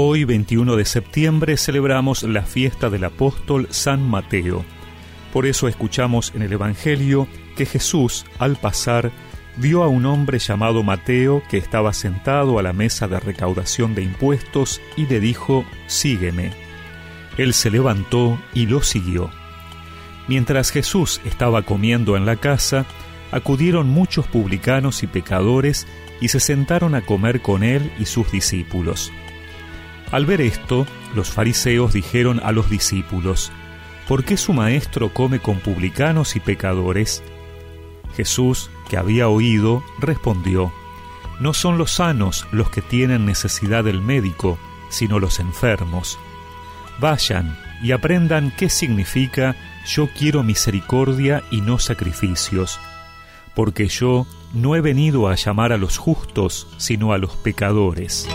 Hoy, 21 de septiembre, celebramos la fiesta del apóstol San Mateo. Por eso escuchamos en el Evangelio que Jesús, al pasar, vio a un hombre llamado Mateo que estaba sentado a la mesa de recaudación de impuestos y le dijo, Sígueme. Él se levantó y lo siguió. Mientras Jesús estaba comiendo en la casa, acudieron muchos publicanos y pecadores y se sentaron a comer con él y sus discípulos. Al ver esto, los fariseos dijeron a los discípulos, ¿por qué su maestro come con publicanos y pecadores? Jesús, que había oído, respondió, No son los sanos los que tienen necesidad del médico, sino los enfermos. Vayan y aprendan qué significa yo quiero misericordia y no sacrificios, porque yo no he venido a llamar a los justos, sino a los pecadores.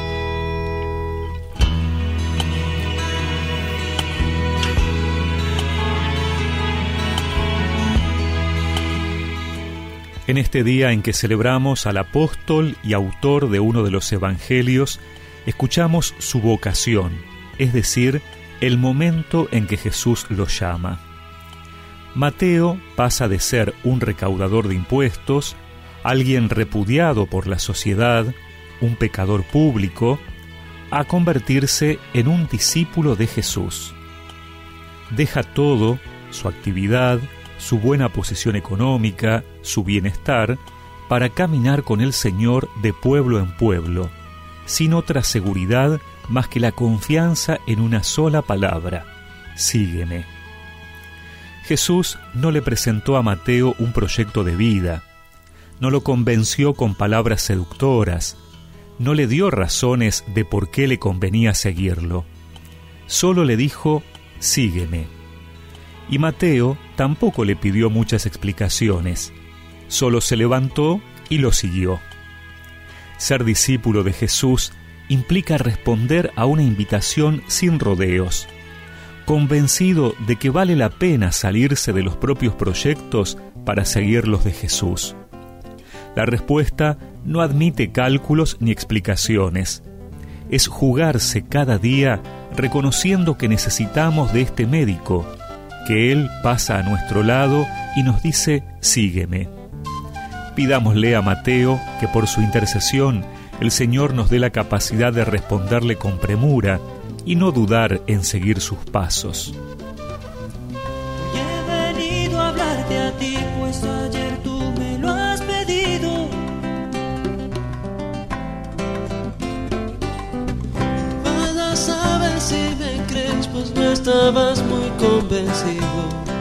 En este día en que celebramos al apóstol y autor de uno de los evangelios, escuchamos su vocación, es decir, el momento en que Jesús lo llama. Mateo pasa de ser un recaudador de impuestos, alguien repudiado por la sociedad, un pecador público, a convertirse en un discípulo de Jesús. Deja todo, su actividad, su buena posición económica, su bienestar, para caminar con el Señor de pueblo en pueblo, sin otra seguridad más que la confianza en una sola palabra, sígueme. Jesús no le presentó a Mateo un proyecto de vida, no lo convenció con palabras seductoras, no le dio razones de por qué le convenía seguirlo, solo le dijo, sígueme y Mateo tampoco le pidió muchas explicaciones, solo se levantó y lo siguió. Ser discípulo de Jesús implica responder a una invitación sin rodeos, convencido de que vale la pena salirse de los propios proyectos para seguir los de Jesús. La respuesta no admite cálculos ni explicaciones. Es jugarse cada día reconociendo que necesitamos de este médico, que Él pasa a nuestro lado y nos dice, sígueme. Pidámosle a Mateo que por su intercesión el Señor nos dé la capacidad de responderle con premura y no dudar en seguir sus pasos. he venido a hablarte a ti, convencido.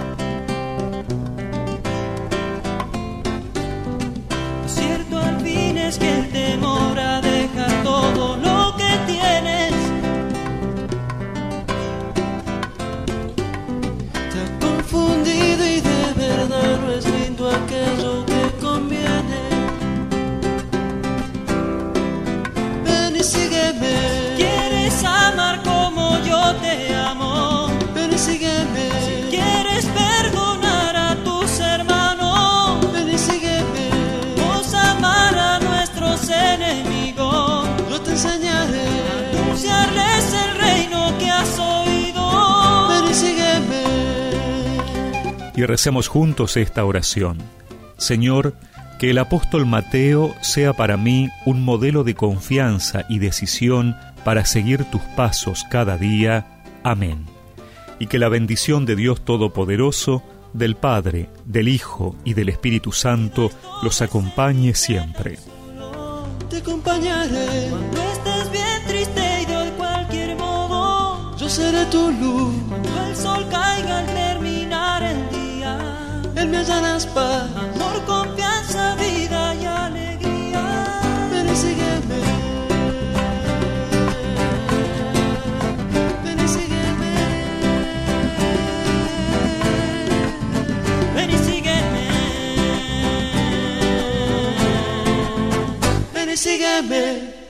Y recemos juntos esta oración. Señor, que el apóstol Mateo sea para mí un modelo de confianza y decisión para seguir tus pasos cada día. Amén. Y que la bendición de Dios Todopoderoso, del Padre, del Hijo y del Espíritu Santo los acompañe siempre. Te acompañaré cuando estés bien triste y de cualquier modo. Yo seré tu luz. Cuando el sol caiga al darás paz, amor, confianza, vida y alegría. Ven y sígueme. Ven y sígueme. Ven y sígueme. Ven y sígueme.